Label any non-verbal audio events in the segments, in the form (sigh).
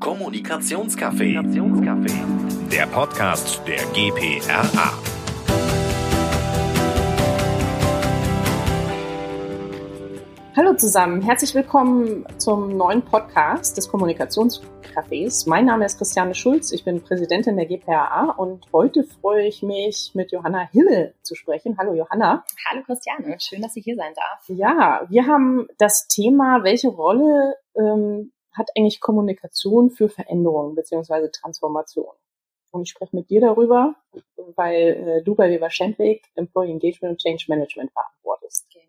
Kommunikationscafé. Der Podcast der GPRA. Hallo zusammen, herzlich willkommen zum neuen Podcast des Kommunikationscafés. Mein Name ist Christiane Schulz, ich bin Präsidentin der GPRA und heute freue ich mich, mit Johanna Hille zu sprechen. Hallo Johanna. Hallo Christiane, schön, dass ich hier sein darf. Ja, wir haben das Thema, welche Rolle ähm, hat eigentlich Kommunikation für Veränderung beziehungsweise Transformation? Und ich spreche mit dir darüber, weil äh, du bei Weber Schendweg Employee Engagement und Change Management verantwortest. Genau.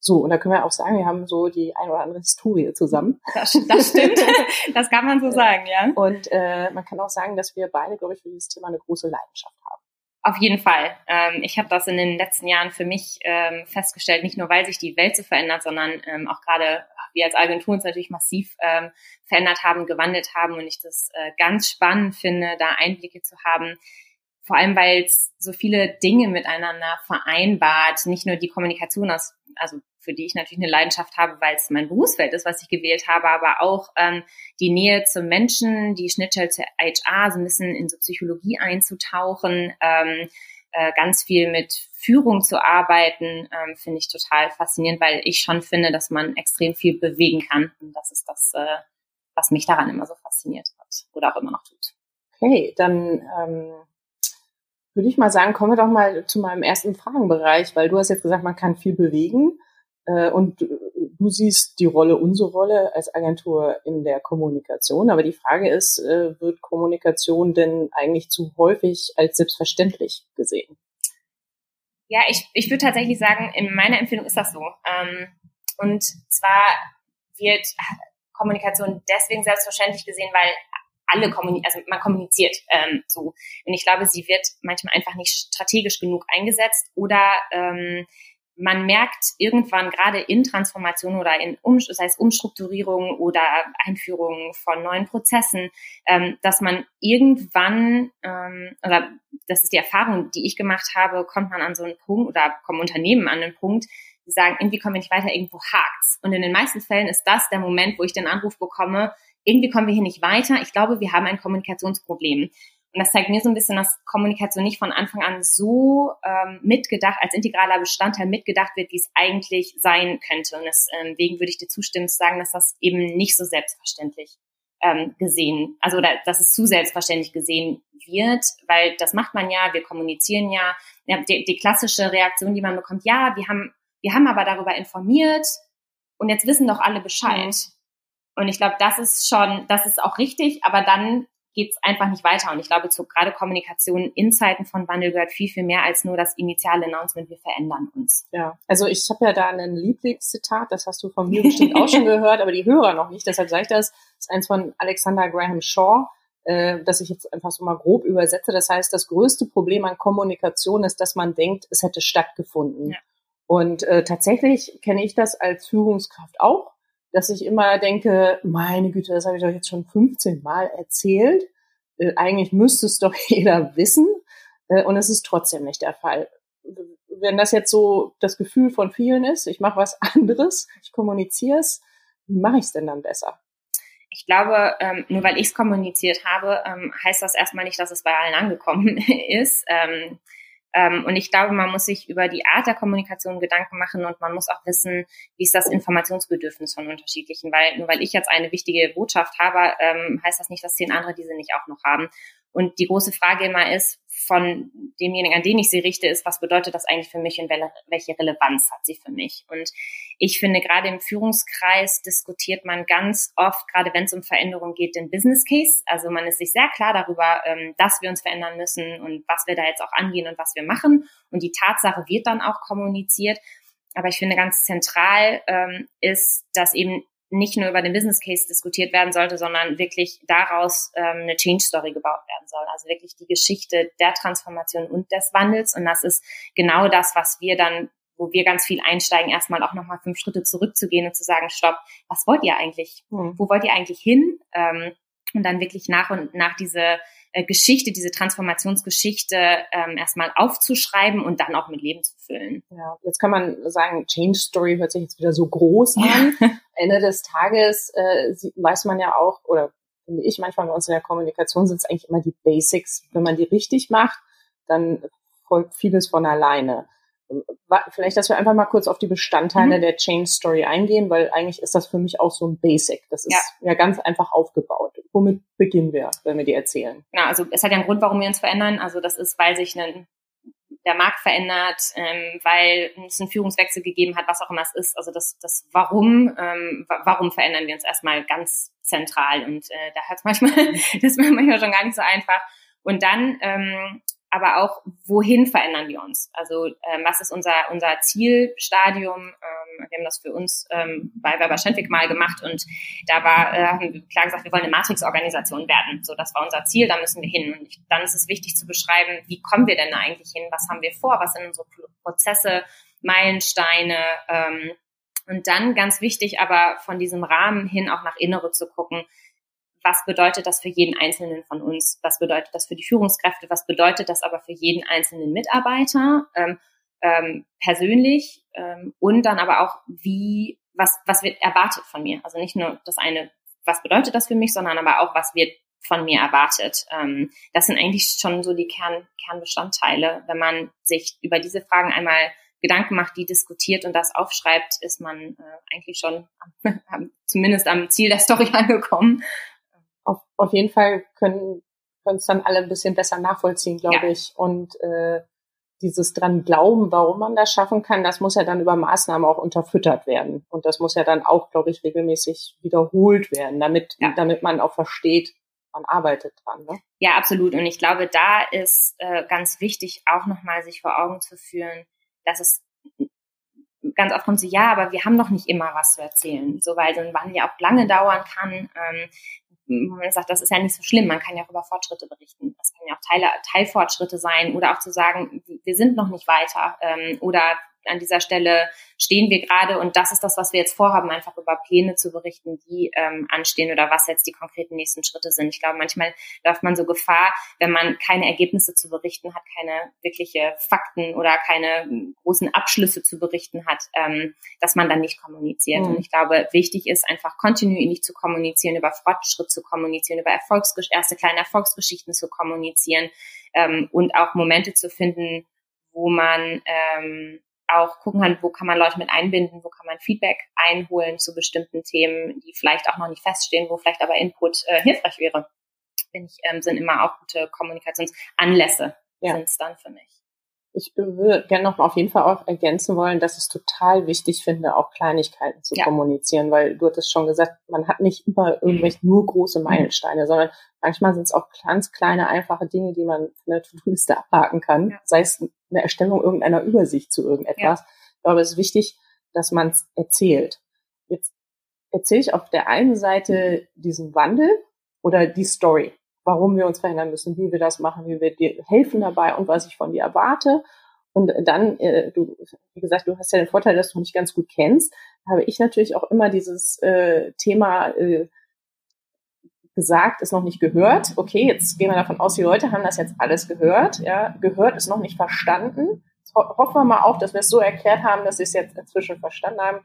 So, und da können wir auch sagen, wir haben so die ein oder andere Historie zusammen. Das, das stimmt, (laughs) das kann man so sagen, ja. Und äh, man kann auch sagen, dass wir beide, glaube ich, für dieses Thema eine große Leidenschaft haben. Auf jeden Fall. Ähm, ich habe das in den letzten Jahren für mich ähm, festgestellt, nicht nur weil sich die Welt so verändert, sondern ähm, auch gerade wir als Agentur uns natürlich massiv ähm, verändert haben, gewandelt haben und ich das äh, ganz spannend finde, da Einblicke zu haben. Vor allem, weil es so viele Dinge miteinander vereinbart, nicht nur die Kommunikation aus, also für die ich natürlich eine Leidenschaft habe, weil es mein Berufsfeld ist, was ich gewählt habe, aber auch ähm, die Nähe zum Menschen, die Schnittstelle zu HR, so ein bisschen in so Psychologie einzutauchen, ähm, äh, ganz viel mit Führung zu arbeiten, ähm, finde ich total faszinierend, weil ich schon finde, dass man extrem viel bewegen kann. Und das ist das, äh, was mich daran immer so fasziniert hat oder auch immer noch tut. Okay, dann ähm, würde ich mal sagen, kommen wir doch mal zu meinem ersten Fragenbereich, weil du hast jetzt gesagt, man kann viel bewegen. Äh, und du siehst die Rolle, unsere Rolle als Agentur in der Kommunikation. Aber die Frage ist, äh, wird Kommunikation denn eigentlich zu häufig als selbstverständlich gesehen? Ja, ich, ich würde tatsächlich sagen, in meiner Empfehlung ist das so. Ähm, und zwar wird Kommunikation deswegen selbstverständlich gesehen, weil alle kommunizieren, also man kommuniziert ähm, so. Und ich glaube, sie wird manchmal einfach nicht strategisch genug eingesetzt oder ähm, man merkt irgendwann gerade in Transformation oder in um, das heißt Umstrukturierung oder Einführung von neuen Prozessen, ähm, dass man irgendwann, ähm, oder das ist die Erfahrung, die ich gemacht habe, kommt man an so einen Punkt oder kommen Unternehmen an einen Punkt, die sagen, irgendwie kommen wir nicht weiter, irgendwo hakt's. Und in den meisten Fällen ist das der Moment, wo ich den Anruf bekomme, irgendwie kommen wir hier nicht weiter. Ich glaube, wir haben ein Kommunikationsproblem. Und das zeigt mir so ein bisschen, dass Kommunikation nicht von Anfang an so ähm, mitgedacht, als integraler Bestandteil mitgedacht wird, wie es eigentlich sein könnte. Und deswegen ähm, würde ich dir zustimmen zu sagen, dass das eben nicht so selbstverständlich ähm, gesehen, also oder, dass es zu selbstverständlich gesehen wird, weil das macht man ja, wir kommunizieren ja. ja die, die klassische Reaktion, die man bekommt, ja, wir haben, wir haben aber darüber informiert und jetzt wissen doch alle Bescheid. Mhm. Und ich glaube, das ist schon, das ist auch richtig, aber dann geht es einfach nicht weiter. Und ich glaube, zu gerade Kommunikation in Zeiten von Wandel gehört viel, viel mehr als nur das initiale Announcement, wir verändern uns. Ja, also ich habe ja da ein Lieblingszitat, das hast du von mir bestimmt auch schon (laughs) gehört, aber die Hörer noch nicht, deshalb sage ich das. Das ist eins von Alexander Graham Shaw, äh, das ich jetzt einfach so mal grob übersetze. Das heißt, das größte Problem an Kommunikation ist, dass man denkt, es hätte stattgefunden. Ja. Und äh, tatsächlich kenne ich das als Führungskraft auch dass ich immer denke, meine Güte, das habe ich doch jetzt schon 15 Mal erzählt. Äh, eigentlich müsste es doch (laughs) jeder wissen. Äh, und es ist trotzdem nicht der Fall. Wenn das jetzt so das Gefühl von vielen ist, ich mache was (laughs) anderes, ich kommuniziere es, wie mache ich es denn dann besser? Ich glaube, ähm, nur weil ich es kommuniziert habe, ähm, heißt das erstmal nicht, dass es bei allen angekommen (laughs) ist. Ähm, und ich glaube, man muss sich über die Art der Kommunikation Gedanken machen und man muss auch wissen, wie ist das Informationsbedürfnis von unterschiedlichen, weil nur weil ich jetzt eine wichtige Botschaft habe, ähm, heißt das nicht, dass zehn andere diese nicht auch noch haben. Und die große Frage immer ist, von demjenigen, an den ich sie richte, ist, was bedeutet das eigentlich für mich und welche Relevanz hat sie für mich? Und ich finde, gerade im Führungskreis diskutiert man ganz oft, gerade wenn es um Veränderung geht, den Business Case. Also man ist sich sehr klar darüber, ähm, dass wir uns verändern müssen und was wir da jetzt auch angehen und was wir machen. Und die Tatsache wird dann auch kommuniziert. Aber ich finde ganz zentral ähm, ist, dass eben nicht nur über den Business Case diskutiert werden sollte, sondern wirklich daraus ähm, eine Change Story gebaut werden soll. Also wirklich die Geschichte der Transformation und des Wandels. Und das ist genau das, was wir dann, wo wir ganz viel einsteigen, erstmal auch nochmal fünf Schritte zurückzugehen und zu sagen, stopp, was wollt ihr eigentlich? Mhm. Wo wollt ihr eigentlich hin? Ähm, und dann wirklich nach und nach diese äh, Geschichte, diese Transformationsgeschichte ähm, erstmal aufzuschreiben und dann auch mit Leben zu füllen. Ja, jetzt kann man sagen, Change Story hört sich jetzt wieder so groß an. (laughs) Ende des Tages äh, weiß man ja auch, oder finde ich manchmal bei uns in der Kommunikation sind es eigentlich immer die Basics. Wenn man die richtig macht, dann folgt vieles von alleine. Vielleicht, dass wir einfach mal kurz auf die Bestandteile mhm. der Change Story eingehen, weil eigentlich ist das für mich auch so ein Basic. Das ist ja, ja ganz einfach aufgebaut. Womit beginnen wir, wenn wir die erzählen? Genau, also es hat ja einen Grund, warum wir uns verändern. Also das ist, weil sich ein der Markt verändert, ähm, weil es einen Führungswechsel gegeben hat, was auch immer es ist. Also das, das Warum, ähm, warum verändern wir uns erstmal ganz zentral und äh, da hat es manchmal, (laughs) das ist manchmal schon gar nicht so einfach. Und dann ähm, aber auch, wohin verändern wir uns? Also ähm, was ist unser, unser Zielstadium? Ähm, wir haben das für uns ähm, bei Werber Schendwick mal gemacht und da war, äh, haben wir klar gesagt, wir wollen eine Matrix-Organisation werden. So, das war unser Ziel, da müssen wir hin. Und ich, dann ist es wichtig zu beschreiben, wie kommen wir denn da eigentlich hin? Was haben wir vor? Was sind unsere Prozesse, Meilensteine? Ähm, und dann ganz wichtig, aber von diesem Rahmen hin auch nach Innere zu gucken was bedeutet das für jeden Einzelnen von uns? Was bedeutet das für die Führungskräfte? Was bedeutet das aber für jeden einzelnen Mitarbeiter ähm, ähm, persönlich? Ähm, und dann aber auch, wie, was, was wird erwartet von mir? Also nicht nur das eine, was bedeutet das für mich, sondern aber auch, was wird von mir erwartet. Ähm, das sind eigentlich schon so die Kern, Kernbestandteile. Wenn man sich über diese Fragen einmal Gedanken macht, die diskutiert und das aufschreibt, ist man äh, eigentlich schon am, (laughs) zumindest am Ziel der Story (laughs) angekommen auf, auf jeden Fall können können es dann alle ein bisschen besser nachvollziehen, glaube ja. ich. Und äh, dieses dran glauben, warum man das schaffen kann, das muss ja dann über Maßnahmen auch unterfüttert werden. Und das muss ja dann auch, glaube ich, regelmäßig wiederholt werden, damit, ja. damit man auch versteht, man arbeitet dran. Ne? Ja, absolut. Und ich glaube, da ist äh, ganz wichtig, auch nochmal sich vor Augen zu führen, dass es ganz oft kommt so, ja, aber wir haben doch nicht immer was zu erzählen, so weil so ein Wandel ja auch lange dauern kann. Ähm, man sagt, das ist ja nicht so schlimm, man kann ja auch über Fortschritte berichten. Das können ja auch Teile, Teilfortschritte sein oder auch zu sagen, wir sind noch nicht weiter ähm, oder an dieser Stelle stehen wir gerade und das ist das, was wir jetzt vorhaben, einfach über Pläne zu berichten, die ähm, anstehen oder was jetzt die konkreten nächsten Schritte sind. Ich glaube, manchmal läuft man so Gefahr, wenn man keine Ergebnisse zu berichten hat, keine wirkliche Fakten oder keine großen Abschlüsse zu berichten hat, ähm, dass man dann nicht kommuniziert. Mhm. Und ich glaube, wichtig ist einfach kontinuierlich zu kommunizieren, über Fortschritt zu kommunizieren, über Erfolgsgesch erste kleine Erfolgsgeschichten zu kommunizieren ähm, und auch Momente zu finden, wo man ähm, auch gucken kann, wo kann man Leute mit einbinden, wo kann man Feedback einholen zu bestimmten Themen, die vielleicht auch noch nicht feststehen, wo vielleicht aber Input äh, hilfreich wäre. Finde ich, ähm, sind immer auch gute Kommunikationsanlässe, ja. sind es dann für mich. Ich würde gerne noch auf jeden Fall auch ergänzen wollen, dass ich es total wichtig finde, auch Kleinigkeiten zu ja. kommunizieren, weil du hattest schon gesagt, man hat nicht immer irgendwelche nur große Meilensteine, sondern manchmal sind es auch ganz kleine, einfache Dinge, die man von der To-Do-Liste abhaken kann, ja. sei es eine Erstellung irgendeiner Übersicht zu irgendetwas. Ja. Ich glaube, es ist wichtig, dass man es erzählt. Jetzt erzähle ich auf der einen Seite diesen Wandel oder die Story warum wir uns verändern müssen, wie wir das machen, wie wir dir helfen dabei und was ich von dir erwarte. Und dann, äh, du, wie gesagt, du hast ja den Vorteil, dass du mich ganz gut kennst, habe ich natürlich auch immer dieses äh, Thema äh, gesagt, ist noch nicht gehört. Okay, jetzt gehen wir davon aus, die Leute haben das jetzt alles gehört. Ja, gehört ist noch nicht verstanden. Jetzt hoffen wir mal auch, dass wir es so erklärt haben, dass sie es jetzt inzwischen verstanden haben.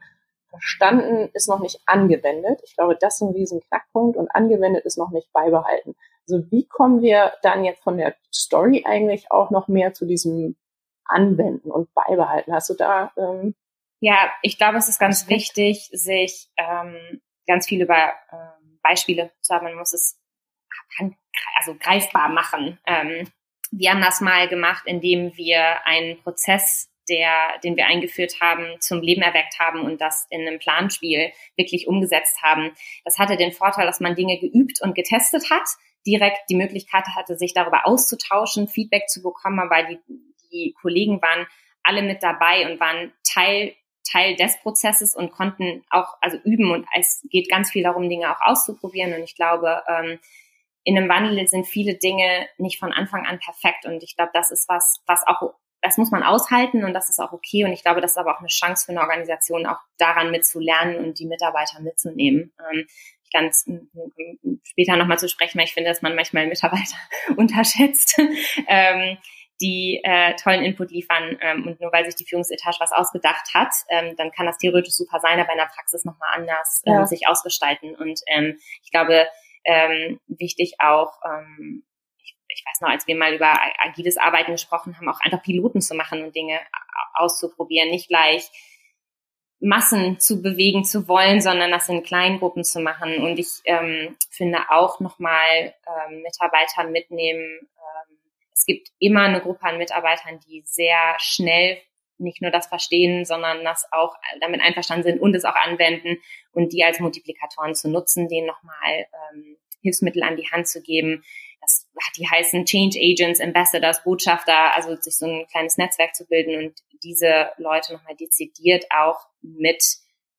Verstanden ist noch nicht angewendet. Ich glaube, das ist ein riesen Knackpunkt und angewendet ist noch nicht beibehalten. Also wie kommen wir dann jetzt von der Story eigentlich auch noch mehr zu diesem Anwenden und Beibehalten? Hast du da? Ähm, ja, ich glaube, es ist ganz wichtig, sich ähm, ganz viel über ähm, Beispiele zu haben. Man muss es also greifbar machen. Ähm, wir haben das mal gemacht, indem wir einen Prozess der, den wir eingeführt haben, zum Leben erweckt haben und das in einem Planspiel wirklich umgesetzt haben. Das hatte den Vorteil, dass man Dinge geübt und getestet hat, direkt die Möglichkeit hatte, sich darüber auszutauschen, Feedback zu bekommen, aber die, die Kollegen waren alle mit dabei und waren Teil Teil des Prozesses und konnten auch also üben und es geht ganz viel darum, Dinge auch auszuprobieren und ich glaube, ähm, in einem Wandel sind viele Dinge nicht von Anfang an perfekt und ich glaube, das ist was, was auch das muss man aushalten und das ist auch okay. Und ich glaube, das ist aber auch eine Chance für eine Organisation, auch daran mitzulernen und die Mitarbeiter mitzunehmen. Ähm, ganz später nochmal zu sprechen, weil ich finde, dass man manchmal Mitarbeiter (laughs) unterschätzt, ähm, die äh, tollen Input liefern ähm, und nur weil sich die Führungsetage was ausgedacht hat, ähm, dann kann das theoretisch super sein, aber in der Praxis nochmal anders ähm, ja. sich ausgestalten. Und ähm, ich glaube, ähm, wichtig auch, ähm, ich, weiß noch, als wir mal über agiles Arbeiten gesprochen haben, auch einfach Piloten zu machen und Dinge auszuprobieren, nicht gleich Massen zu bewegen zu wollen, sondern das in kleinen Gruppen zu machen. Und ich ähm, finde auch nochmal ähm, Mitarbeiter mitnehmen. Ähm, es gibt immer eine Gruppe an Mitarbeitern, die sehr schnell nicht nur das verstehen, sondern das auch damit einverstanden sind und es auch anwenden und die als Multiplikatoren zu nutzen, denen nochmal ähm, Hilfsmittel an die Hand zu geben. Die heißen Change Agents, Ambassadors, Botschafter, also sich so ein kleines Netzwerk zu bilden und diese Leute nochmal dezidiert auch mit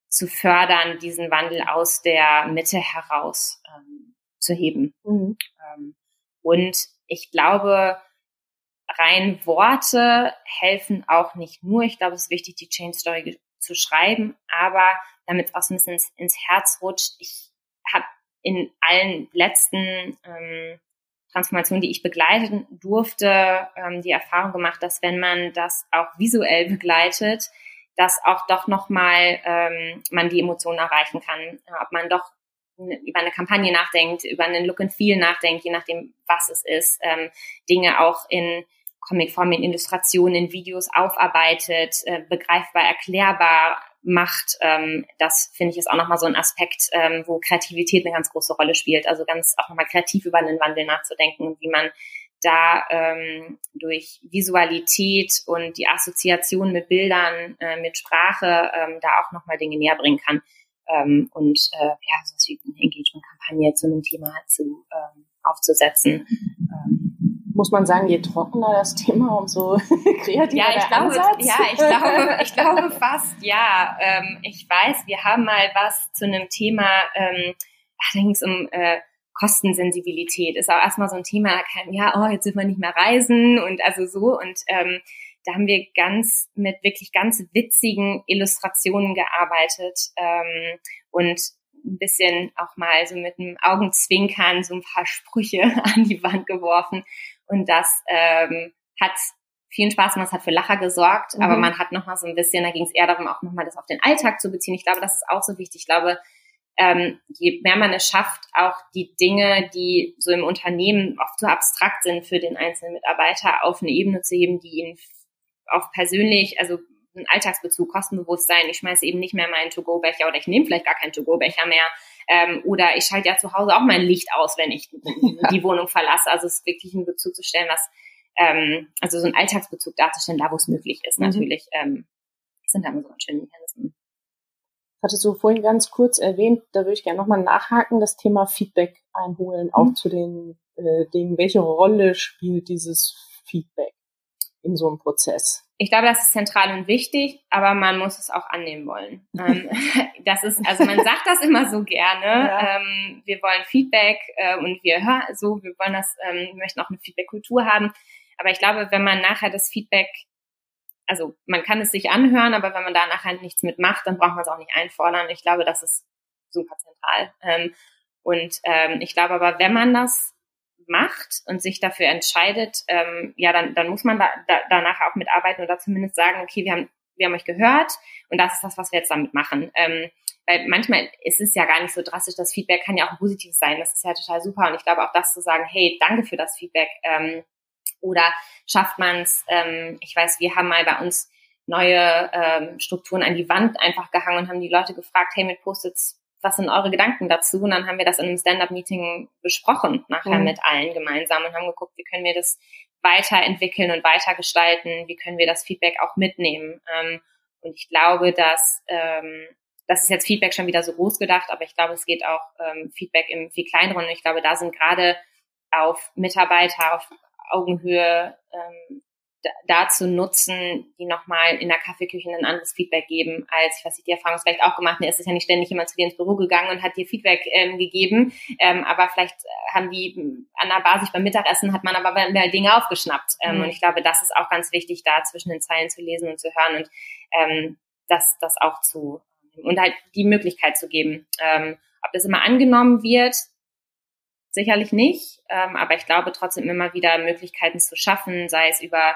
zu fördern, diesen Wandel aus der Mitte heraus ähm, zu heben. Mhm. Ähm, und ich glaube, rein Worte helfen auch nicht nur. Ich glaube, es ist wichtig, die Chain Story zu schreiben, aber damit es auch so ein bisschen ins, ins Herz rutscht. Ich habe in allen letzten ähm, Transformationen, die ich begleiten durfte, ähm, die Erfahrung gemacht, dass wenn man das auch visuell begleitet, dass auch doch nochmal ähm, man die Emotionen erreichen kann. Ob man doch über eine Kampagne nachdenkt, über einen Look and Feel nachdenkt, je nachdem, was es ist, ähm, Dinge auch in Comicform, in Illustrationen, in Videos aufarbeitet, äh, begreifbar, erklärbar macht. Ähm, das finde ich ist auch nochmal so ein Aspekt, ähm, wo Kreativität eine ganz große Rolle spielt. Also ganz auch nochmal kreativ über den Wandel nachzudenken und wie man da ähm, durch Visualität und die Assoziation mit Bildern, äh, mit Sprache ähm, da auch nochmal Dinge näher bringen kann ähm, und äh, ja, so wie eine Engagement-Kampagne zu einem Thema zu ähm, aufzusetzen. Ähm, muss man sagen, je trockener das Thema, umso (laughs) kreativer ja, ich der glaube, Ansatz. Ja, ich glaube, ich glaube fast, ja. Ähm, ich weiß, wir haben mal was zu einem Thema, ähm, da ging es um äh, Kostensensibilität. Ist auch erstmal so ein Thema, da kann, ja, oh, jetzt will man nicht mehr reisen und also so. Und ähm, da haben wir ganz mit wirklich ganz witzigen Illustrationen gearbeitet ähm, und ein bisschen auch mal so mit einem Augenzwinkern so ein paar Sprüche (laughs) an die Wand geworfen. Und das ähm, hat vielen Spaß gemacht, hat für Lacher gesorgt, mhm. aber man hat nochmal so ein bisschen, da ging es eher darum, auch nochmal das auf den Alltag zu beziehen. Ich glaube, das ist auch so wichtig. Ich glaube, ähm, je mehr man es schafft, auch die Dinge, die so im Unternehmen oft so abstrakt sind für den einzelnen Mitarbeiter, auf eine Ebene zu heben, die ihn auch persönlich, also einen Alltagsbezug, Kostenbewusstsein, ich schmeiße eben nicht mehr meinen To-Go-Becher oder ich nehme vielleicht gar keinen To-Go-Becher mehr ähm, oder ich schalte ja zu Hause auch mein Licht aus, wenn ich die (laughs) Wohnung verlasse. Also es ist wirklich ein Bezug zu stellen, was ähm, also so ein Alltagsbezug darzustellen, da wo es möglich ist mhm. natürlich, ähm, sind da immer so ganz schöne Mechanismen. Hattest du vorhin ganz kurz erwähnt, da würde ich gerne nochmal nachhaken, das Thema Feedback einholen, auch mhm. zu den äh, Dingen, welche Rolle spielt dieses Feedback in so einem Prozess? Ich glaube, das ist zentral und wichtig, aber man muss es auch annehmen wollen. ähm, (laughs) das ist, also man sagt das immer so gerne. Ja. Ähm, wir wollen Feedback äh, und wir hören so, wir wollen das, ähm, wir möchten auch eine Feedback-Kultur haben. Aber ich glaube, wenn man nachher das Feedback, also man kann es sich anhören, aber wenn man da nachher nichts mitmacht, dann braucht man es auch nicht einfordern. Ich glaube, das ist super zentral. Und ich glaube aber, wenn man das macht und sich dafür entscheidet, ähm, ja, dann, dann muss man da, da, danach auch mitarbeiten oder zumindest sagen, okay, wir haben, wir haben euch gehört und das ist das, was wir jetzt damit machen. Ähm, weil manchmal ist es ja gar nicht so drastisch, das Feedback kann ja auch positiv sein, das ist ja total super. Und ich glaube auch das zu sagen, hey, danke für das Feedback ähm, oder schafft man es, ähm, ich weiß, wir haben mal bei uns neue ähm, Strukturen an die Wand einfach gehangen und haben die Leute gefragt, hey, mit Post-its was sind eure Gedanken dazu? Und dann haben wir das in einem Stand-up-Meeting besprochen, nachher mhm. mit allen gemeinsam und haben geguckt, wie können wir das weiterentwickeln und weitergestalten, wie können wir das Feedback auch mitnehmen. Ähm, und ich glaube, dass ähm, das ist jetzt Feedback schon wieder so groß gedacht, aber ich glaube, es geht auch ähm, Feedback im viel kleineren. Und ich glaube, da sind gerade auf Mitarbeiter auf Augenhöhe ähm, dazu nutzen, die nochmal in der Kaffeeküche ein anderes Feedback geben, als, ich weiß nicht, die Erfahrung ist vielleicht auch gemacht, ne, ist es ja nicht ständig jemand zu dir ins Büro gegangen und hat dir Feedback ähm, gegeben, ähm, aber vielleicht äh, haben die an der Basis beim Mittagessen hat man aber mehr Dinge aufgeschnappt. Ähm, mhm. Und ich glaube, das ist auch ganz wichtig, da zwischen den Zeilen zu lesen und zu hören und ähm, das, das auch zu und halt die Möglichkeit zu geben. Ähm, ob das immer angenommen wird, sicherlich nicht, ähm, aber ich glaube trotzdem immer wieder Möglichkeiten zu schaffen, sei es über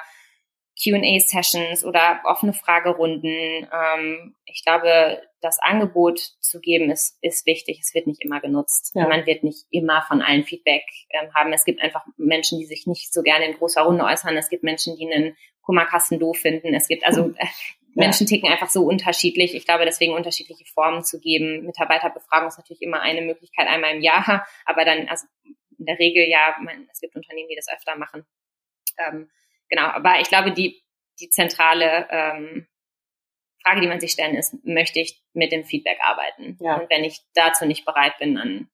Q&A-Sessions oder offene Fragerunden. Ähm, ich glaube, das Angebot zu geben ist, ist wichtig. Es wird nicht immer genutzt. Ja. Man wird nicht immer von allen Feedback ähm, haben. Es gibt einfach Menschen, die sich nicht so gerne in großer Runde äußern. Es gibt Menschen, die einen Kummerkasten doof finden. Es gibt also (laughs) äh, Menschen ticken einfach so unterschiedlich. Ich glaube, deswegen unterschiedliche Formen zu geben. Mitarbeiterbefragung ist natürlich immer eine Möglichkeit, einmal im Jahr, aber dann, also in der Regel ja, man, es gibt Unternehmen, die das öfter machen. Ähm, genau, aber ich glaube, die, die zentrale ähm, Frage, die man sich stellen, ist, möchte ich mit dem Feedback arbeiten? Ja. Und wenn ich dazu nicht bereit bin, dann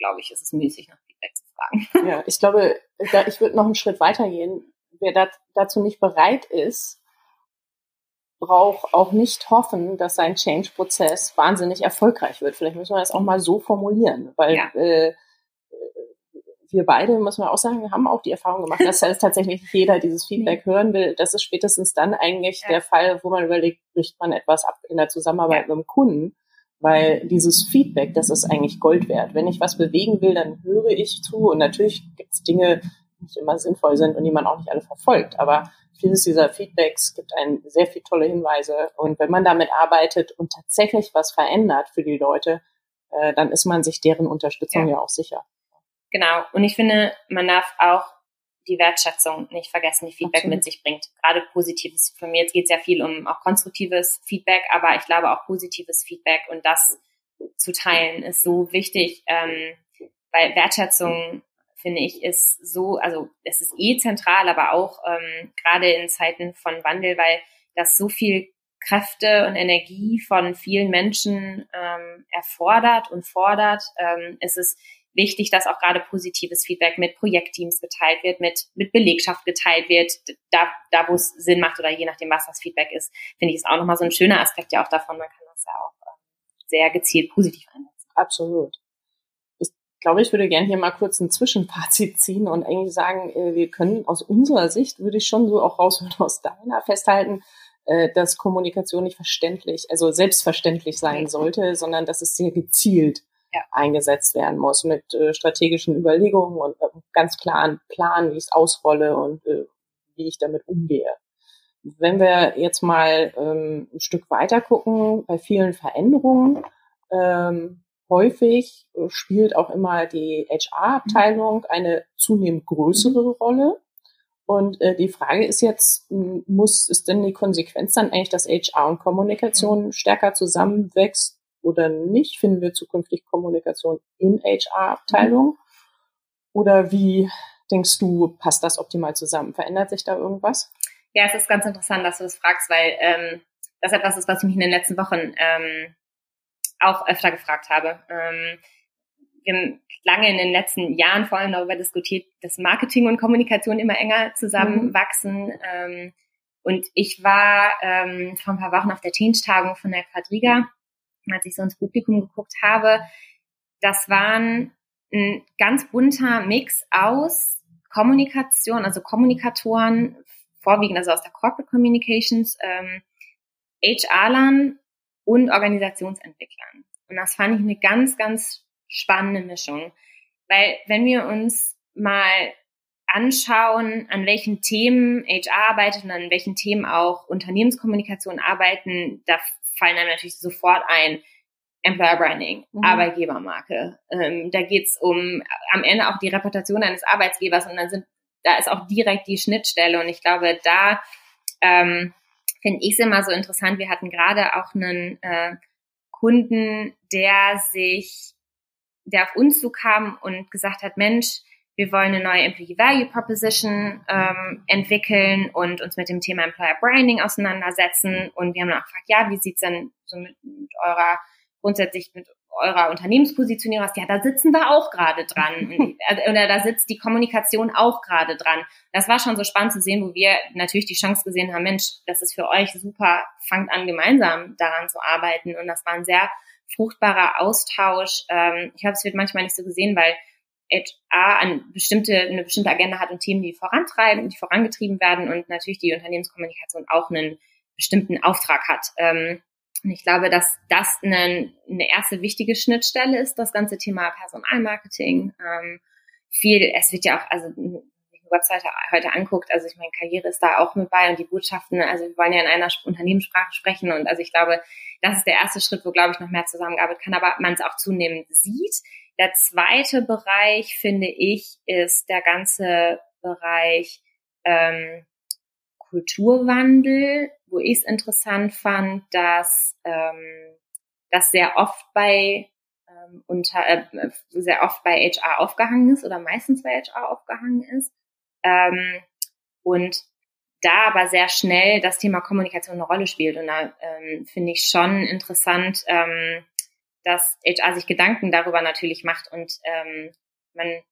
glaube ich, ist es müßig, nach Feedback zu fragen. (laughs) Ja, ich glaube, ich würde noch einen Schritt weitergehen. Wer dazu nicht bereit ist, braucht auch nicht hoffen, dass sein Change-Prozess wahnsinnig erfolgreich wird. Vielleicht müssen wir das auch mal so formulieren, weil ja. äh, wir beide, muss man auch sagen, wir haben auch die Erfahrung gemacht, dass halt tatsächlich jeder dieses Feedback hören will. Das ist spätestens dann eigentlich ja. der Fall, wo man überlegt, bricht man etwas ab in der Zusammenarbeit ja. mit dem Kunden. Weil dieses Feedback, das ist eigentlich Gold wert. Wenn ich was bewegen will, dann höre ich zu. Und natürlich gibt es Dinge, die nicht immer sinnvoll sind und die man auch nicht alle verfolgt. Aber vieles dieser Feedbacks gibt einen sehr viel tolle Hinweise. Und wenn man damit arbeitet und tatsächlich was verändert für die Leute, äh, dann ist man sich deren Unterstützung ja. ja auch sicher. Genau. Und ich finde, man darf auch die Wertschätzung nicht vergessen, die Feedback Absolut. mit sich bringt. Gerade positives. Für mich jetzt geht es ja viel um auch konstruktives Feedback, aber ich glaube auch positives Feedback und das zu teilen ist so wichtig, ähm, weil Wertschätzung finde ich, ist so, also es ist eh zentral, aber auch ähm, gerade in Zeiten von Wandel, weil das so viel Kräfte und Energie von vielen Menschen ähm, erfordert und fordert, ähm, ist es wichtig, dass auch gerade positives Feedback mit Projektteams geteilt wird, mit, mit Belegschaft geteilt wird, da, da wo es Sinn macht oder je nachdem, was das Feedback ist, finde ich, ist auch nochmal so ein schöner Aspekt ja auch davon. Man kann das ja auch äh, sehr gezielt positiv einsetzen. Absolut glaube, ich würde gerne hier mal kurz ein Zwischenfazit ziehen und eigentlich sagen, äh, wir können aus unserer Sicht, würde ich schon so auch raushören aus deiner, festhalten, äh, dass Kommunikation nicht verständlich, also selbstverständlich sein sollte, sondern dass es sehr gezielt ja. eingesetzt werden muss mit äh, strategischen Überlegungen und ganz klaren Plan, wie ich es ausrolle und wie ich damit umgehe. Wenn wir jetzt mal ähm, ein Stück weiter gucken, bei vielen Veränderungen, ähm, häufig äh, spielt auch immer die HR-Abteilung eine zunehmend größere mhm. Rolle. Und äh, die Frage ist jetzt, muss es denn die Konsequenz dann eigentlich, dass HR und Kommunikation mhm. stärker zusammenwächst oder nicht? Finden wir zukünftig Kommunikation in HR-Abteilung? Oder wie denkst du, passt das optimal zusammen? Verändert sich da irgendwas? Ja, es ist ganz interessant, dass du das fragst, weil ähm, das etwas ist, was mich in den letzten Wochen ähm, auch öfter gefragt habe. Ähm, wir haben lange in den letzten Jahren vor allem darüber diskutiert, dass Marketing und Kommunikation immer enger zusammenwachsen. Mhm. Ähm, und ich war ähm, vor ein paar Wochen auf der Change-Tagung von der Quadriga, als ich so ins Publikum geguckt habe. Das waren ein ganz bunter Mix aus Kommunikation, also Kommunikatoren, vorwiegend also aus der Corporate Communications, ähm, HR-Lern und Organisationsentwicklern. Und das fand ich eine ganz, ganz spannende Mischung. Weil wenn wir uns mal anschauen, an welchen Themen HR arbeitet und an welchen Themen auch Unternehmenskommunikation arbeiten, da fallen einem natürlich sofort ein Employer Branding, mhm. Arbeitgebermarke. Ähm, da geht's um am Ende auch die Reputation eines Arbeitsgebers und dann sind, da ist auch direkt die Schnittstelle und ich glaube, da ähm, finde ich es immer so interessant. Wir hatten gerade auch einen äh, Kunden, der sich, der auf uns zukam und gesagt hat, Mensch, wir wollen eine neue Employee Value Proposition ähm, entwickeln und uns mit dem Thema Employer Branding auseinandersetzen. Und wir haben dann auch gefragt, ja, wie sieht's denn so mit, mit eurer grundsätzlich mit eurer Unternehmenspositionierung hast, ja, da sitzen wir auch gerade dran. (laughs) Äh, oder da sitzt die Kommunikation auch gerade dran. Das war schon so spannend zu sehen, wo wir natürlich die Chance gesehen haben, Mensch, das ist für euch super, fangt an, gemeinsam daran zu arbeiten. Und das war ein sehr fruchtbarer Austausch. Ähm, ich glaube, es wird manchmal nicht so gesehen, weil HR eine bestimmte, eine bestimmte Agenda hat und Themen, die vorantreiben, die vorangetrieben werden und natürlich die Unternehmenskommunikation auch einen bestimmten Auftrag hat. Ähm, und ich glaube, dass das eine, eine erste wichtige Schnittstelle ist, das ganze Thema Personalmarketing. Ähm, viel, es wird ja auch, also nicht nur Webseite heute anguckt, also ich meine, Karriere ist da auch mit bei und die Botschaften, also wir wollen ja in einer Unternehmenssprache sprechen und also ich glaube, das ist der erste Schritt, wo, glaube ich, noch mehr zusammengearbeitet kann, aber man es auch zunehmend sieht. Der zweite Bereich, finde ich, ist der ganze Bereich ähm, Kulturwandel, wo ich es interessant fand, dass ähm, das sehr oft bei ähm, unter äh, sehr oft bei HR aufgehangen ist oder meistens bei HR aufgehangen ist. Ähm, und da aber sehr schnell das Thema Kommunikation eine Rolle spielt. Und da ähm, finde ich schon interessant, ähm, dass HR sich Gedanken darüber natürlich macht und ähm, man,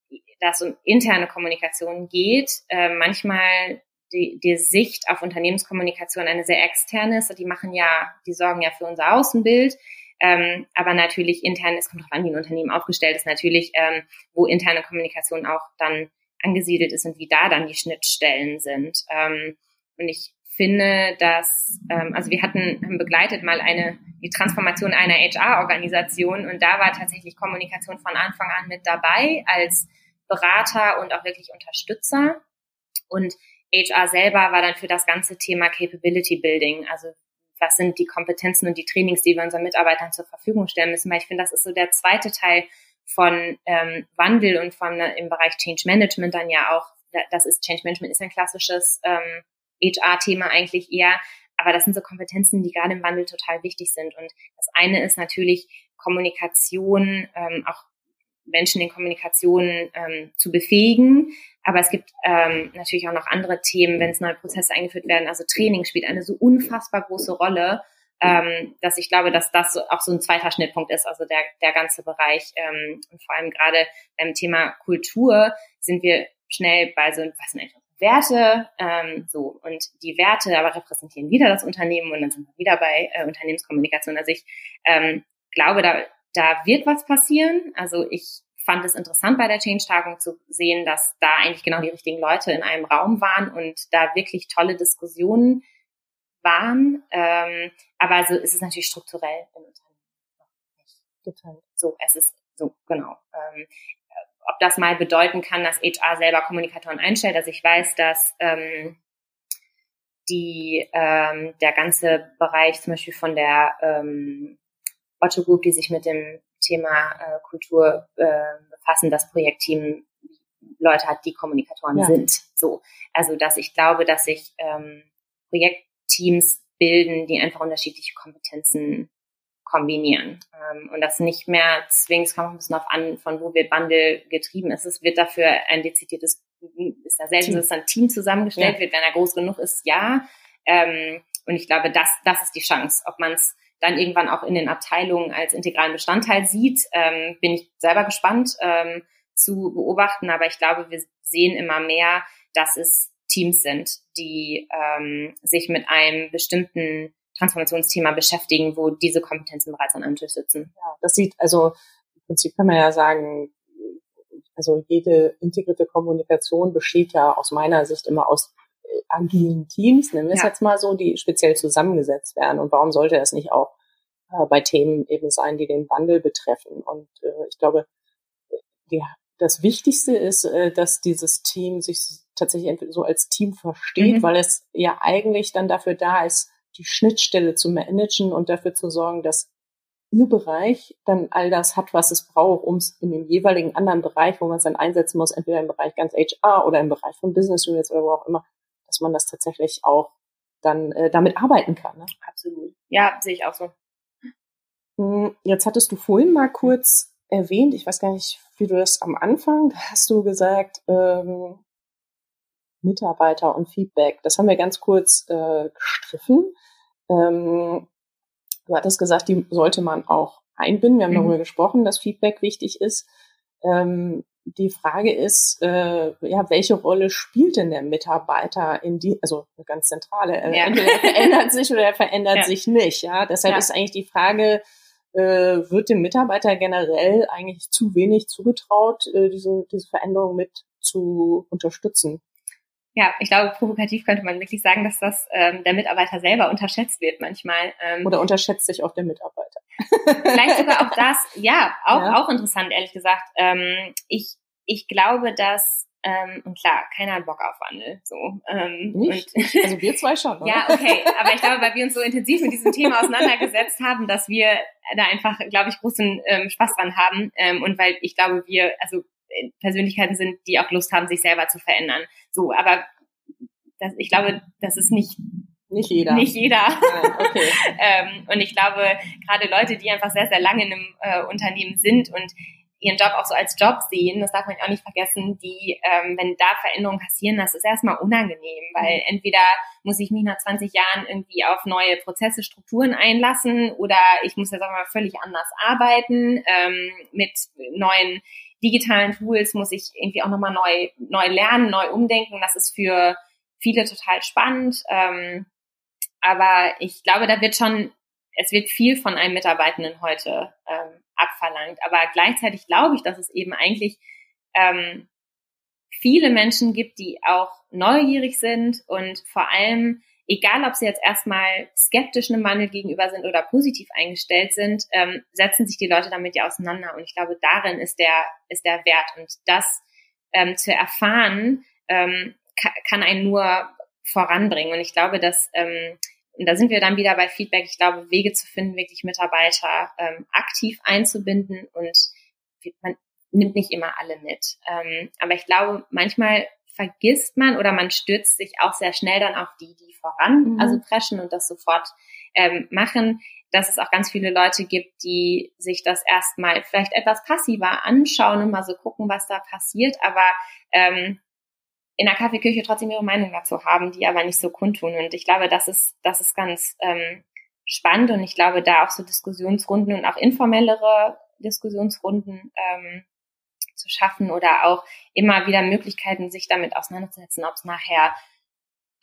da es um interne Kommunikation geht, äh, manchmal die, die Sicht auf Unternehmenskommunikation eine sehr externe ist. Die machen ja, die sorgen ja für unser Außenbild. Ähm, aber natürlich intern, es kommt darauf an, wie ein Unternehmen aufgestellt ist, natürlich, ähm, wo interne Kommunikation auch dann angesiedelt ist und wie da dann die Schnittstellen sind. Ähm, und ich finde, dass, ähm, also wir hatten, haben begleitet mal eine, die Transformation einer HR-Organisation und da war tatsächlich Kommunikation von Anfang an mit dabei als Berater und auch wirklich Unterstützer. Und HR selber war dann für das ganze Thema Capability Building, also was sind die Kompetenzen und die Trainings, die wir unseren Mitarbeitern zur Verfügung stellen müssen, weil ich finde, das ist so der zweite Teil von ähm, Wandel und von im Bereich Change Management dann ja auch, das ist Change Management ist ein klassisches ähm, HR-Thema eigentlich eher, aber das sind so Kompetenzen, die gerade im Wandel total wichtig sind. Und das eine ist natürlich Kommunikation, ähm, auch Menschen in Kommunikation ähm, zu befähigen. Aber es gibt ähm, natürlich auch noch andere Themen, wenn es neue Prozesse eingeführt werden. Also Training spielt eine so unfassbar große Rolle, ähm, dass ich glaube, dass das auch so ein zweiter Schnittpunkt ist, also der, der ganze Bereich. Ähm, und vor allem gerade beim Thema Kultur sind wir schnell bei so, was eigentlich Werte, ähm, so und die Werte aber repräsentieren wieder das Unternehmen und dann sind wir wieder bei äh, Unternehmenskommunikation. Also ich ähm, glaube, da da wird was passieren. Also ich fand es interessant bei der Change-Tagung zu sehen, dass da eigentlich genau die richtigen Leute in einem Raum waren und da wirklich tolle Diskussionen waren. Ähm, aber so ist es natürlich strukturell im Unternehmen. So, es ist so, genau. Ähm, ob das mal bedeuten kann, dass HR selber Kommunikatoren einstellt. Also ich weiß, dass ähm, die ähm, der ganze Bereich zum Beispiel von der ähm, Otto Group, die sich mit dem Thema äh, Kultur äh, befassen, das Projektteam Leute hat, die Kommunikatoren ja. sind. So, also dass ich glaube, dass sich ähm, Projektteams bilden, die einfach unterschiedliche Kompetenzen kombinieren ähm, und das nicht mehr zwingend, kommt ein bisschen auf an, von wo wird Wandel getrieben ist. Es wird dafür ein dezidiertes, ist da selten, dass ein Team zusammengestellt ja. wird, wenn er groß genug ist, ja. Ähm, und ich glaube, das, das ist die Chance, ob man es dann irgendwann auch in den Abteilungen als integralen Bestandteil sieht, ähm, bin ich selber gespannt ähm, zu beobachten. Aber ich glaube, wir sehen immer mehr, dass es Teams sind, die ähm, sich mit einem bestimmten Transformationsthema beschäftigen, wo diese Kompetenzen bereits an einem Tisch sitzen. Ja, das sieht also im Prinzip kann man ja sagen, also jede integrierte Kommunikation besteht ja aus meiner Sicht immer aus agilen Teams, nennen wir es ja. jetzt mal so, die speziell zusammengesetzt werden. Und warum sollte das nicht auch äh, bei Themen eben sein, die den Wandel betreffen? Und äh, ich glaube, die, das Wichtigste ist, äh, dass dieses Team sich tatsächlich so als Team versteht, mhm. weil es ja eigentlich dann dafür da ist, die Schnittstelle zu managen und dafür zu sorgen, dass ihr Bereich dann all das hat, was es braucht, um es in dem jeweiligen anderen Bereich, wo man es dann einsetzen muss, entweder im Bereich ganz HR oder im Bereich von Business Units oder wo auch immer, dass man das tatsächlich auch dann äh, damit arbeiten kann. Ne? Absolut. Ja, sehe ich auch so. Hm, jetzt hattest du vorhin mal kurz erwähnt, ich weiß gar nicht, wie du das am Anfang, hast du gesagt, ähm, Mitarbeiter und Feedback. Das haben wir ganz kurz äh, gestriffen. Ähm, du hattest gesagt, die sollte man auch einbinden. Wir haben mhm. darüber gesprochen, dass Feedback wichtig ist. Ähm, die Frage ist, äh, ja, welche Rolle spielt denn der Mitarbeiter in die, also eine ganz zentrale, äh, ja. entweder er verändert sich oder er verändert ja. sich nicht, ja. Deshalb ja. ist eigentlich die Frage, äh, wird dem Mitarbeiter generell eigentlich zu wenig zugetraut, äh, diese, diese Veränderung mit zu unterstützen? Ja, ich glaube, provokativ könnte man wirklich sagen, dass das ähm, der Mitarbeiter selber unterschätzt wird manchmal. Ähm, Oder unterschätzt sich auch der Mitarbeiter. Vielleicht sogar auch (laughs) das, ja, auch, ja. auch interessant, ehrlich gesagt. Ähm, ich, ich glaube, dass Ähm, und klar, keiner hat Bock auf Wandel. So, ähm, Nicht? Und, (laughs) also wir zwei schon. Oder? ja, okay. Aber ich glaube, weil wir uns so intensiv mit diesem Thema auseinandergesetzt haben, dass wir da einfach, glaube ich, großen ähm, Spaß dran haben. Ähm, und weil ich glaube, wir, also Persönlichkeiten sind, die auch Lust haben, sich selber zu verändern. So, aber das, ich glaube, das ist nicht nicht jeder. Nicht jeder. Nein, okay. (laughs) ähm, und ich glaube, gerade Leute, die einfach sehr, sehr lange in einem äh, Unternehmen sind und ihren Job auch so als Job sehen, das darf man auch nicht vergessen, die, ähm, wenn da Veränderungen passieren, das ist erstmal unangenehm, weil entweder muss ich mich nach 20 Jahren irgendwie auf neue Prozesse, Strukturen einlassen oder ich muss jetzt auch mal völlig anders arbeiten. Ähm, mit neuen digitalen Tools muss ich irgendwie auch nochmal neu, neu lernen, neu umdenken. Das ist für viele total spannend. Ähm, aber ich glaube, da wird schon, es wird viel von einem Mitarbeitenden heute ähm, abverlangt. Aber gleichzeitig glaube ich, dass es eben eigentlich ähm, viele Menschen gibt, die auch neugierig sind und vor allem, egal ob sie jetzt erstmal skeptisch einem Wandel gegenüber sind oder positiv eingestellt sind, ähm, setzen sich die Leute damit ja auseinander. Und ich glaube, darin ist der, ist der Wert. Und das ähm, zu erfahren, ähm, kann einen nur voranbringen. Und ich glaube, dass, ähm, und da sind wir dann wieder bei Feedback, ich glaube, Wege zu finden, wirklich Mitarbeiter ähm, aktiv einzubinden und man nimmt nicht immer alle mit. Ähm, aber ich glaube, manchmal vergisst man oder man stürzt sich auch sehr schnell dann auf die, die voran, mhm. also preschen und das sofort ähm, machen, dass es auch ganz viele Leute gibt, die sich das erstmal vielleicht etwas passiver anschauen und mal so gucken, was da passiert, aber ähm, in der Kaffeeküche trotzdem ihre Meinung dazu haben, die aber nicht so kundtun. Und ich glaube, das ist, das ist ganz ähm, spannend und ich glaube, da auch so Diskussionsrunden und auch informellere Diskussionsrunden ähm, schaffen oder auch immer wieder Möglichkeiten, sich damit auseinanderzusetzen, ob es nachher,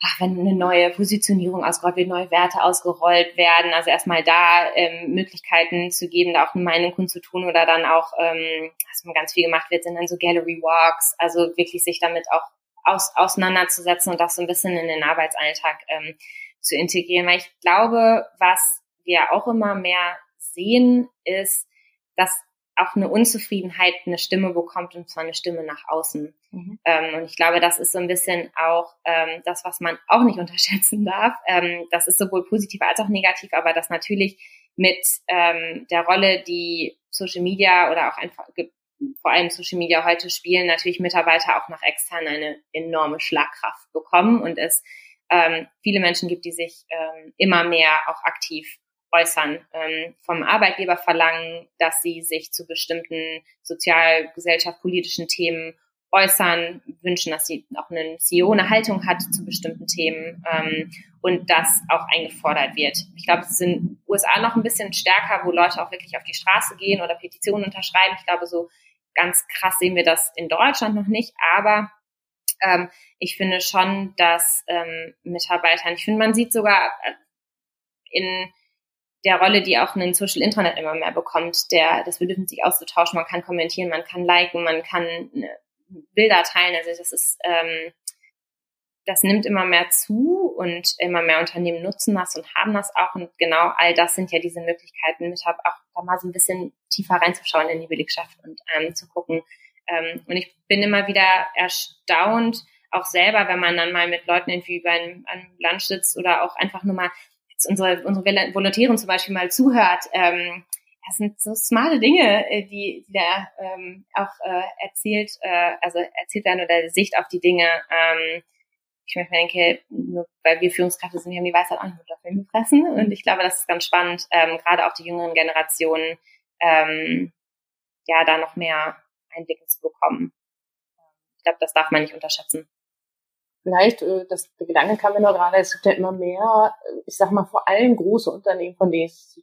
ach, wenn eine neue Positionierung ausgerollt wird, neue Werte ausgerollt werden, also erstmal da ähm, Möglichkeiten zu geben, da auch eine Meinung kundzutun oder dann auch, ähm, was ganz viel gemacht wird, sind dann so Gallery Walks, also wirklich sich damit auch aus, auseinanderzusetzen und das so ein bisschen in den Arbeitsalltag ähm, zu integrieren. Weil ich glaube, was wir auch immer mehr sehen, ist, dass auch eine Unzufriedenheit eine Stimme bekommt und zwar eine Stimme nach außen. Mhm. Ähm, und ich glaube, das ist so ein bisschen auch ähm, das, was man auch nicht (laughs) unterschätzen darf. Ähm, das ist sowohl positiv als auch negativ, aber das natürlich mit ähm, der Rolle, die Social Media oder auch einfach vor allem Social Media heute spielen, natürlich Mitarbeiter auch nach extern eine enorme Schlagkraft bekommen und es ähm, viele Menschen gibt, die sich ähm, immer mehr auch aktiv äußern, ähm, vom Arbeitgeber verlangen, dass sie sich zu bestimmten sozial, gesellschaft, politischen Themen äußern, wünschen, dass sie auch eine CEO eine Haltung hat zu bestimmten Themen ähm, und das auch eingefordert wird. Ich glaube, es ist in den USA noch ein bisschen stärker, wo Leute auch wirklich auf die Straße gehen oder Petitionen unterschreiben. Ich glaube, so ganz krass sehen wir das in Deutschland noch nicht, aber ähm, ich finde schon, dass ähm, Mitarbeitern, ich finde, man sieht sogar äh, in der Rolle, die auch ein Social Intranet immer mehr bekommt, der das Bedürfnis, sich auszutauschen, man kann kommentieren, man kann liken, man kann äh, Bilder teilen. Also das ist ähm, das nimmt immer mehr zu und immer mehr Unternehmen nutzen das und haben das auch. Und genau all das sind ja diese Möglichkeiten, mit auch da mal so ein bisschen tiefer reinzuschauen in die Belegschaft und ähm, zu gucken. Ähm, und ich bin immer wieder erstaunt, auch selber, wenn man dann mal mit Leuten irgendwie über einem, Lunch sitzt oder auch einfach nur mal unsere, unsere Volontären zum Beispiel mal zuhört. Ähm, das sind so smarte Dinge, äh, die, die da ähm, auch äh, erzählt, äh, also erzählt werden oder Sicht auf die Dinge. Ähm, ich mir denke, nur weil wir Führungskräfte sind, wir haben die Weisheit auch nicht mit Löffeln gefressen. Und ich glaube, das ist ganz spannend, ähm, gerade auch die jüngeren Generationen, ähm, ja, da noch mehr Einblicke zu bekommen. Ich glaube, das darf man nicht unterschätzen. Vielleicht, äh, das, der Gedanke kam mir nur gerade, es gibt ja immer mehr, ich sag mal, vor allem große Unternehmen, von denen ich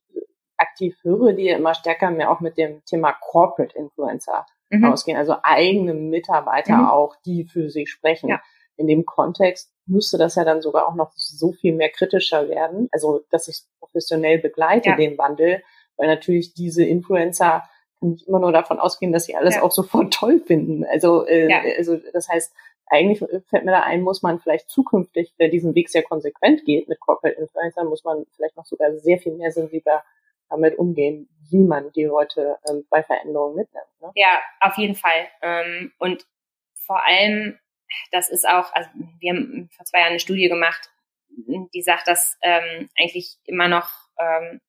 aktiv höre, die immer stärker mehr auch mit dem Thema Corporate Influencer mhm. ausgehen, also eigene Mitarbeiter mhm. auch, die für sich sprechen. Ja in dem Kontext müsste das ja dann sogar auch noch so viel mehr kritischer werden. Also, dass ich professionell begleite, ja. den Wandel, weil natürlich diese Influencer kann ich immer nur davon ausgehen, dass sie alles ja. auch sofort toll finden. Also, äh, ja. also das heißt, eigentlich fällt mir da ein, muss man vielleicht zukünftig, wer diesen Weg sehr konsequent geht mit Corporate Influencern, muss man vielleicht noch sogar sehr viel mehr sensibler damit umgehen, wie man die Leute ähm, bei Veränderungen mitnimmt. Ne? Ja, auf jeden Fall. Ähm, und vor allem, das ist auch, also wir haben vor zwei Jahren eine Studie gemacht, die sagt, dass ähm, eigentlich immer noch ähm,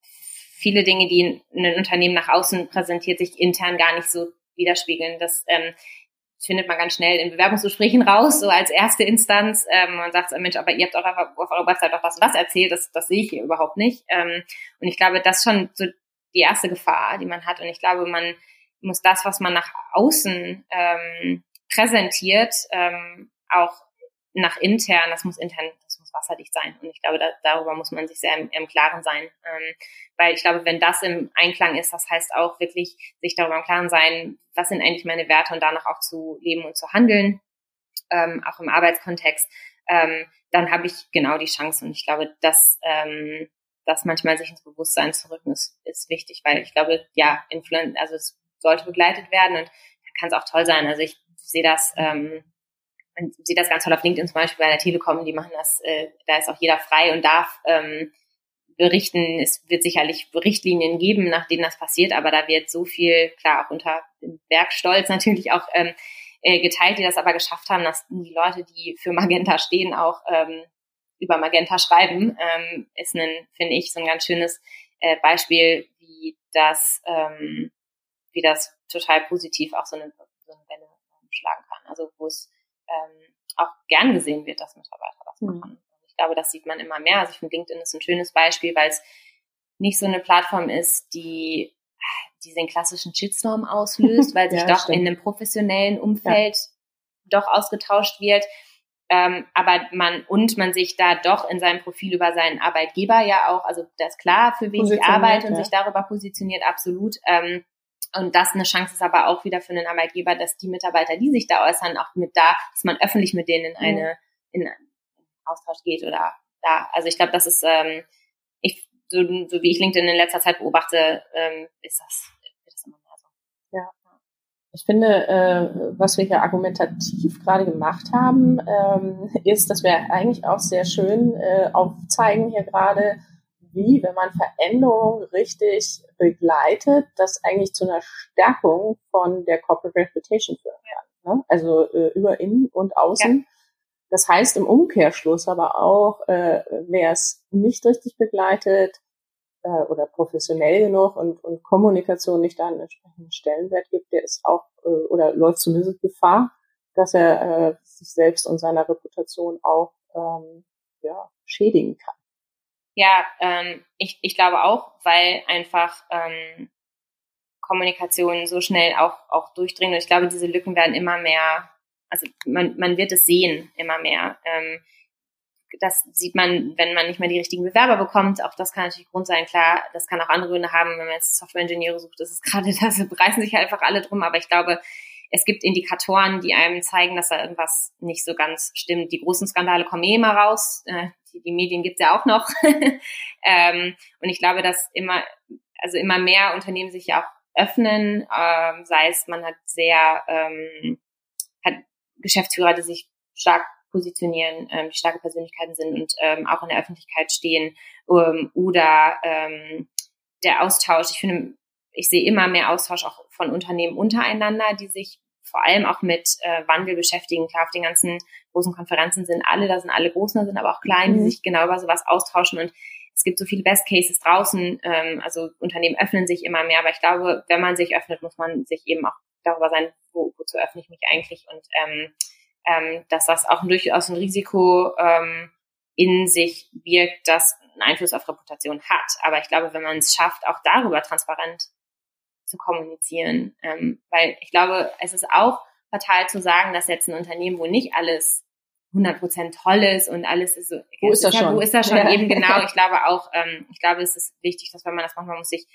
viele Dinge, die ein Unternehmen nach außen präsentiert, sich intern gar nicht so widerspiegeln. Das findet man ganz schnell in Bewerbungsgesprächen raus, so als erste Instanz. Ähm, man sagt, Mensch, aber ihr habt auch auf eurer Website auch was und was erzählt, das, das sehe ich hier überhaupt nicht. Ähm, und ich glaube, das ist schon so die erste Gefahr, die man hat. Und ich glaube, man muss das, was man nach außen ähm, präsentiert, ähm, auch nach intern, das muss intern, das wasserdicht sein. Und ich glaube, da, darüber muss man sich sehr im, im Klaren sein. Ähm, weil ich glaube, wenn das im Einklang ist, das heißt auch wirklich sich darüber im Klaren sein, was sind eigentlich meine Werte und danach auch zu leben und zu handeln, ähm, auch im Arbeitskontext, ähm, dann habe ich genau die Chance. Und ich glaube, dass ähm, das manchmal sich ins Bewusstsein zu rücken ist, ist wichtig, weil ich glaube, ja, Influencer, also es sollte begleitet werden und kann es auch toll sein. Also ich sehe das, ähm, man sieht das ganz toll auf LinkedIn zum Beispiel bei der Telekom, die machen das, äh, da ist auch jeder frei und darf ähm, berichten. Es wird sicherlich Richtlinien geben, nach denen das passiert, aber da wird so viel, klar, auch unter dem Bergstolz (laughs) natürlich auch ähm, äh, geteilt, die das aber geschafft haben, dass die Leute, die für Magenta stehen, auch ähm, über Magenta schreiben, ähm, ist ein, finde ich, so ein ganz schönes äh, Beispiel, wie das, ähm, wie das total positiv auch so eine, so eine Welle schlagen kann. Also wo es ähm, auch gern gesehen wird, dass Mitarbeiter das mhm. machen. Und ich glaube, das sieht man immer mehr. Also ich finde, LinkedIn ist ein schönes Beispiel, weil es nicht so eine Plattform ist, die die den klassischen Shitstorm auslöst, (laughs) weil sich ja, doch stimmt. in einem professionellen Umfeld ja. doch ausgetauscht wird. Ähm, aber man und man sich da doch in seinem Profil über seinen Arbeitgeber ja auch, also das ist klar, für wen ich arbeite und ja. sich darüber positioniert, absolut. Ähm, und das eine Chance ist aber auch wieder für einen Arbeitgeber, dass die Mitarbeiter, die sich da äußern, auch mit da, dass man öffentlich mit denen in eine, in einen Austausch geht oder da. Also ich glaube, das ist, ähm, ich, so, so wie ich LinkedIn in letzter Zeit beobachte, ähm, ist das, wird das immer mehr so. Ja. Ich finde, äh, was wir hier argumentativ gerade gemacht haben, ähm, ist, dass wir eigentlich auch sehr schön äh, aufzeigen hier gerade, wie, wenn man Veränderungen richtig begleitet, das eigentlich zu einer Stärkung von der Corporate Reputation führen kann. Ne? Also äh, über innen und außen. Ja. Das heißt im Umkehrschluss aber auch, äh, wer es nicht richtig begleitet äh, oder professionell genug und, und Kommunikation nicht da einen entsprechenden Stellenwert gibt, der ist auch äh, oder läuft zumindest Gefahr, dass er äh, sich selbst und seiner Reputation auch ähm, ja, schädigen kann. Ja, ähm, ich, ich glaube auch, weil einfach ähm, Kommunikation so schnell auch, auch durchdringen. Und ich glaube, diese Lücken werden immer mehr, also man, man wird es sehen, immer mehr. Ähm, das sieht man, wenn man nicht mehr die richtigen Bewerber bekommt. Auch das kann natürlich Grund sein. Klar, das kann auch andere Gründe haben, wenn man jetzt Software-Ingenieure sucht. Das ist (laughs) gerade das, reißen sich einfach alle drum. Aber ich glaube, es gibt Indikatoren, die einem zeigen, dass da irgendwas nicht so ganz stimmt. Die großen Skandale kommen eh immer raus. Äh, die, die Medien gibt's ja auch noch. (laughs) ähm, und ich glaube, dass immer, also immer mehr Unternehmen sich ja auch öffnen, ähm, sei es man hat sehr, ähm, hat Geschäftsführer, die sich stark positionieren, ähm, die starke Persönlichkeiten sind und ähm, auch in der Öffentlichkeit stehen ähm, oder ähm, der Austausch. Ich finde, ich sehe immer mehr Austausch auch von Unternehmen untereinander, die sich vor allem auch mit äh, Wandel beschäftigen. Klar, auf den ganzen großen Konferenzen sind alle, da sind alle großen, da sind aber auch kleine, mhm. die sich genau über sowas austauschen und es gibt so viele Best Cases draußen, ähm, also Unternehmen öffnen sich immer mehr, aber ich glaube, wenn man sich öffnet, muss man sich eben auch darüber sein, wo, wozu öffne ich mich eigentlich und ähm, ähm, dass das auch durchaus ein Risiko ähm, in sich birgt, das einen Einfluss auf Reputation hat. Aber ich glaube, wenn man es schafft, auch darüber transparent zu kommunizieren. Ähm, weil ich glaube, es ist auch fatal zu sagen, dass jetzt ein Unternehmen, wo nicht alles 100% toll ist und alles ist so, wo ist das ja, schon? Wo ist das schon? Ja. Eben genau. (laughs) Ich glaube auch, ähm, ich glaube, es ist wichtig, dass wenn man das macht, man muss sich,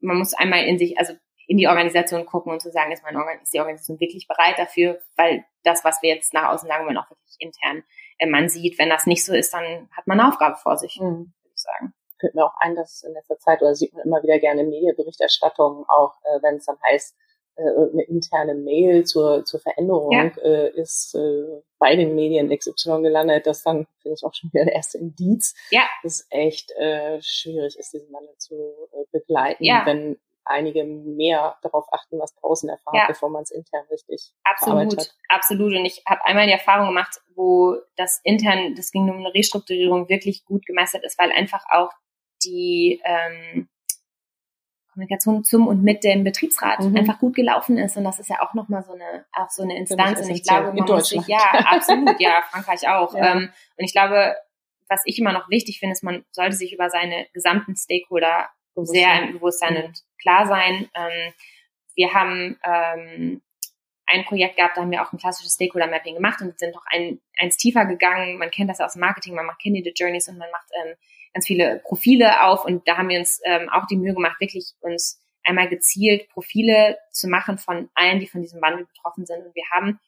man muss einmal in sich, also in die Organisation gucken und zu sagen, ist, meine ist die Organisation wirklich bereit dafür, weil das, was wir jetzt nach außen sagen wollen, auch wirklich intern äh, man sieht. Wenn das nicht so ist, dann hat man eine Aufgabe vor sich, mhm. würde ich sagen fällt mir auch ein, dass in letzter Zeit, oder sieht man immer wieder gerne Medienberichterstattungen, auch äh, wenn es dann heißt, äh, eine interne Mail zur, zur Veränderung ja. äh, ist äh, bei den Medien XY gelandet, das dann finde ich auch schon wieder der erste Indiz, ja. dass echt äh, schwierig ist, diesen Wandel zu äh, begleiten, ja. wenn einige mehr darauf achten, was draußen erfahrt, ja. bevor man es intern richtig Absolut, hat. absolut. Und ich habe einmal die Erfahrung gemacht, wo das intern, das ging um eine Restrukturierung, wirklich gut gemeistert ist, weil einfach auch die ähm, Kommunikation zum und mit dem Betriebsrat mhm. einfach gut gelaufen ist. Und das ist ja auch nochmal so eine, auch so eine Instanz. Und ich glaube, man muss sich, ja, absolut, ja, Frankreich auch. Ja. Ähm, und ich glaube, was ich immer noch wichtig finde, ist, man sollte sich über seine gesamten Stakeholder sehr im Bewusstsein mhm. und klar sein. Ähm, wir haben ähm, ein Projekt gehabt, da haben wir auch ein klassisches Stakeholder-Mapping gemacht und sind noch ein, eins tiefer gegangen. Man kennt das aus dem Marketing, man macht Candidate Journeys und man macht ähm, ganz viele Profile auf und da haben wir uns ähm, auch die Mühe gemacht, wirklich uns einmal gezielt Profile zu machen von allen, die von diesem Wandel betroffen sind. Und wir haben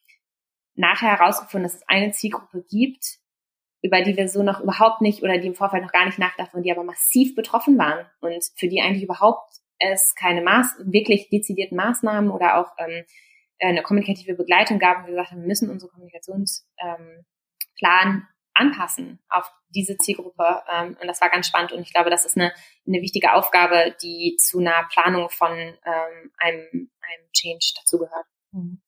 nachher herausgefunden, dass es eine Zielgruppe gibt, über die wir so noch überhaupt nicht oder die im Vorfeld noch gar nicht nachdachten und die aber massiv betroffen waren und für die eigentlich überhaupt es keine Maß, wirklich dezidierten Maßnahmen oder auch ähm, eine kommunikative Begleitung gab und wir gesagt haben, wir müssen unsere Kommunikationsplan ähm, anpassen auf diese Zielgruppe. Ähm, und das war ganz spannend. Und ich glaube, das ist eine, eine wichtige Aufgabe, die zu einer Planung von ähm, einem, einem Change dazugehört. Mhm.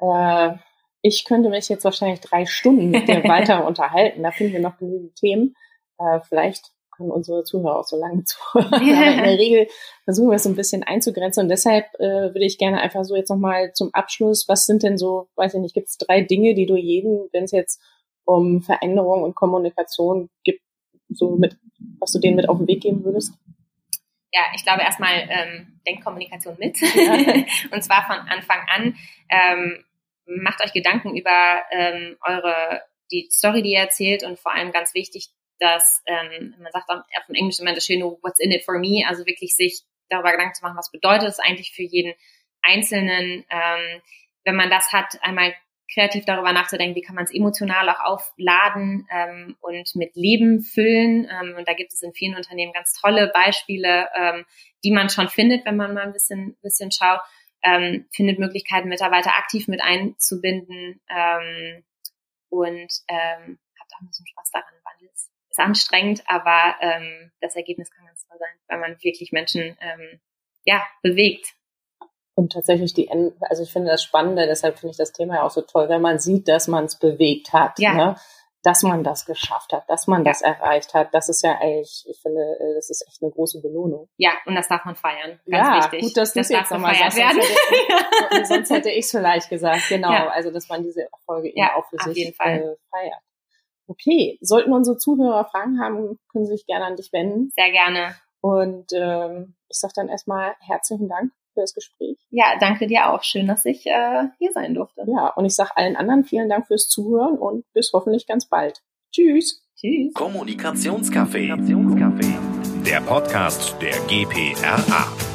Äh, ich könnte mich jetzt wahrscheinlich drei Stunden mit dir (laughs) weiter unterhalten. Da finden wir noch genügend Themen. Äh, vielleicht können unsere Zuhörer auch so lange (laughs) zuhören. Aber in der (laughs) Regel versuchen wir es so ein bisschen einzugrenzen. Und deshalb äh, würde ich gerne einfach so jetzt nochmal zum Abschluss, was sind denn so, weiß ich nicht, gibt es drei Dinge, die du jedem, wenn es jetzt um Veränderung und Kommunikation gibt, so mit, was du denen mit auf den Weg geben würdest? Ja, ich glaube erstmal ähm, denkt Kommunikation mit ja. (laughs) und zwar von Anfang an. Ähm, macht euch Gedanken über ähm, eure die Story, die ihr erzählt und vor allem ganz wichtig, dass ähm, man sagt auch auf dem Englischen immer das schöne What's in it for me, also wirklich sich darüber Gedanken zu machen, was bedeutet es eigentlich für jeden Einzelnen. Ähm, wenn man das hat, einmal kreativ darüber nachzudenken, wie kann man es emotional auch aufladen ähm, und mit Leben füllen. Ähm, und da gibt es in vielen Unternehmen ganz tolle Beispiele, ähm, die man schon findet, wenn man mal ein bisschen, bisschen schaut. Ähm, findet Möglichkeiten, Mitarbeiter aktiv mit einzubinden ähm, und ähm, habt auch ein bisschen Spaß daran. Wandel ist, ist anstrengend, aber ähm, das Ergebnis kann ganz toll sein, weil man wirklich Menschen ähm, ja bewegt und tatsächlich die, also ich finde das Spannende, deshalb finde ich das Thema ja auch so toll, wenn man sieht, dass man es bewegt hat, ja. ne? dass man das geschafft hat, dass man das erreicht hat. Das ist ja eigentlich, ich finde, äh, das ist echt eine große Belohnung. Ja, und das darf man feiern. Ganz ja, wichtig. gut, dass das jetzt nochmal sagst. Werden. Sonst hätte, (laughs) sonst hätte ich es vielleicht gesagt. Genau, ja. also dass man diese Erfolge ja, eben auch für sich äh, feiert. Okay, sollten unsere Zuhörer Fragen haben, können sie sich gerne an dich wenden. Sehr gerne. Und ähm, ich sage dann erstmal herzlichen Dank für das Gespräch. Ja, danke dir auch. Schön, dass ich äh, hier sein durfte. Ja, und ich sage allen anderen vielen Dank fürs Zuhören und bis hoffentlich ganz bald. Tschüss. Tschüss. Kommunikationscafé. Der Podcast der GPRA.